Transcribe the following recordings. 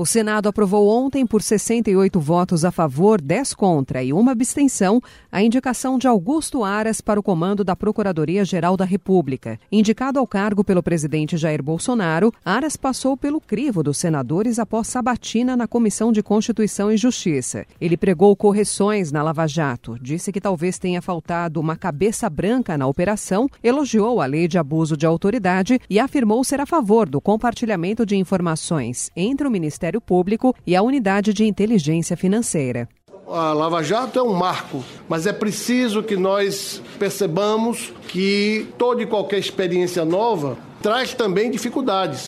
O Senado aprovou ontem, por 68 votos a favor, 10 contra e uma abstenção, a indicação de Augusto Aras para o comando da Procuradoria-Geral da República. Indicado ao cargo pelo presidente Jair Bolsonaro, Aras passou pelo crivo dos senadores após sabatina na Comissão de Constituição e Justiça. Ele pregou correções na Lava Jato, disse que talvez tenha faltado uma cabeça branca na operação, elogiou a lei de abuso de autoridade e afirmou ser a favor do compartilhamento de informações entre o Ministério Ministério Público e a Unidade de Inteligência Financeira. A Lava Jato é um marco, mas é preciso que nós percebamos que toda e qualquer experiência nova traz também dificuldades.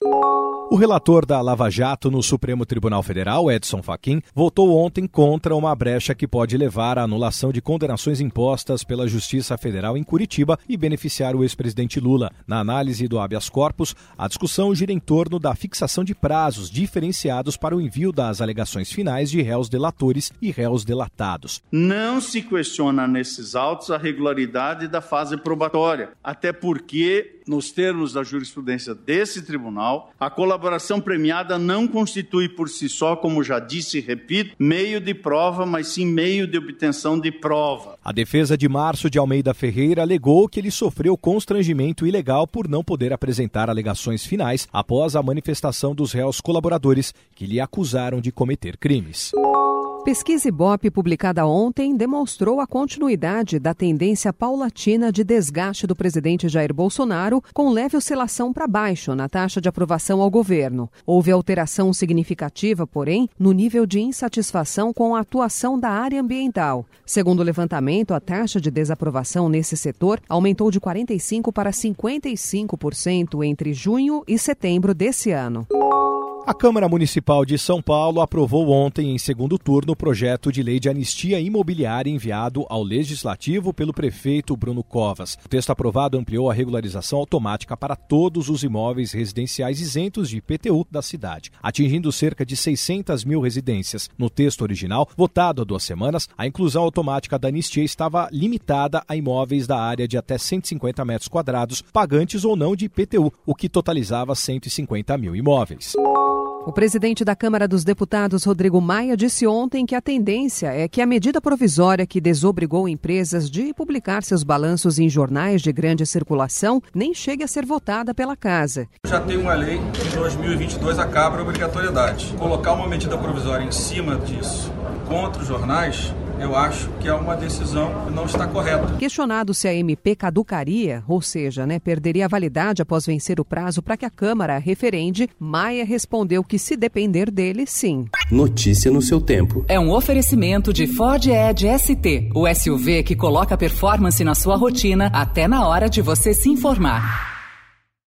O relator da Lava Jato no Supremo Tribunal Federal, Edson Fachin, votou ontem contra uma brecha que pode levar à anulação de condenações impostas pela Justiça Federal em Curitiba e beneficiar o ex-presidente Lula. Na análise do habeas corpus, a discussão gira em torno da fixação de prazos diferenciados para o envio das alegações finais de réus delatores e réus delatados. Não se questiona nesses autos a regularidade da fase probatória, até porque, nos termos da jurisprudência desse tribunal, a colaboração colaboração premiada não constitui por si só, como já disse e repito, meio de prova, mas sim meio de obtenção de prova. A defesa de Márcio de Almeida Ferreira alegou que ele sofreu constrangimento ilegal por não poder apresentar alegações finais após a manifestação dos réus colaboradores que lhe acusaram de cometer crimes. Pesquisa Ibope publicada ontem demonstrou a continuidade da tendência paulatina de desgaste do presidente Jair Bolsonaro, com leve oscilação para baixo na taxa de aprovação ao governo. Houve alteração significativa, porém, no nível de insatisfação com a atuação da área ambiental. Segundo o levantamento, a taxa de desaprovação nesse setor aumentou de 45% para 55% entre junho e setembro desse ano. A Câmara Municipal de São Paulo aprovou ontem, em segundo turno, o projeto de lei de anistia imobiliária enviado ao Legislativo pelo prefeito Bruno Covas. O texto aprovado ampliou a regularização automática para todos os imóveis residenciais isentos de IPTU da cidade, atingindo cerca de 600 mil residências. No texto original, votado há duas semanas, a inclusão automática da anistia estava limitada a imóveis da área de até 150 metros quadrados, pagantes ou não de IPTU, o que totalizava 150 mil imóveis. O presidente da Câmara dos Deputados, Rodrigo Maia, disse ontem que a tendência é que a medida provisória que desobrigou empresas de publicar seus balanços em jornais de grande circulação nem chegue a ser votada pela Casa. Já tem uma lei que em 2022 acaba a obrigatoriedade. Colocar uma medida provisória em cima disso contra os jornais eu acho que é uma decisão que não está correta. Questionado se a MP caducaria, ou seja, né, perderia a validade após vencer o prazo para que a Câmara referende, Maia respondeu que se depender dele, sim. Notícia no seu tempo. É um oferecimento de Ford Edge ST, o SUV que coloca performance na sua rotina até na hora de você se informar.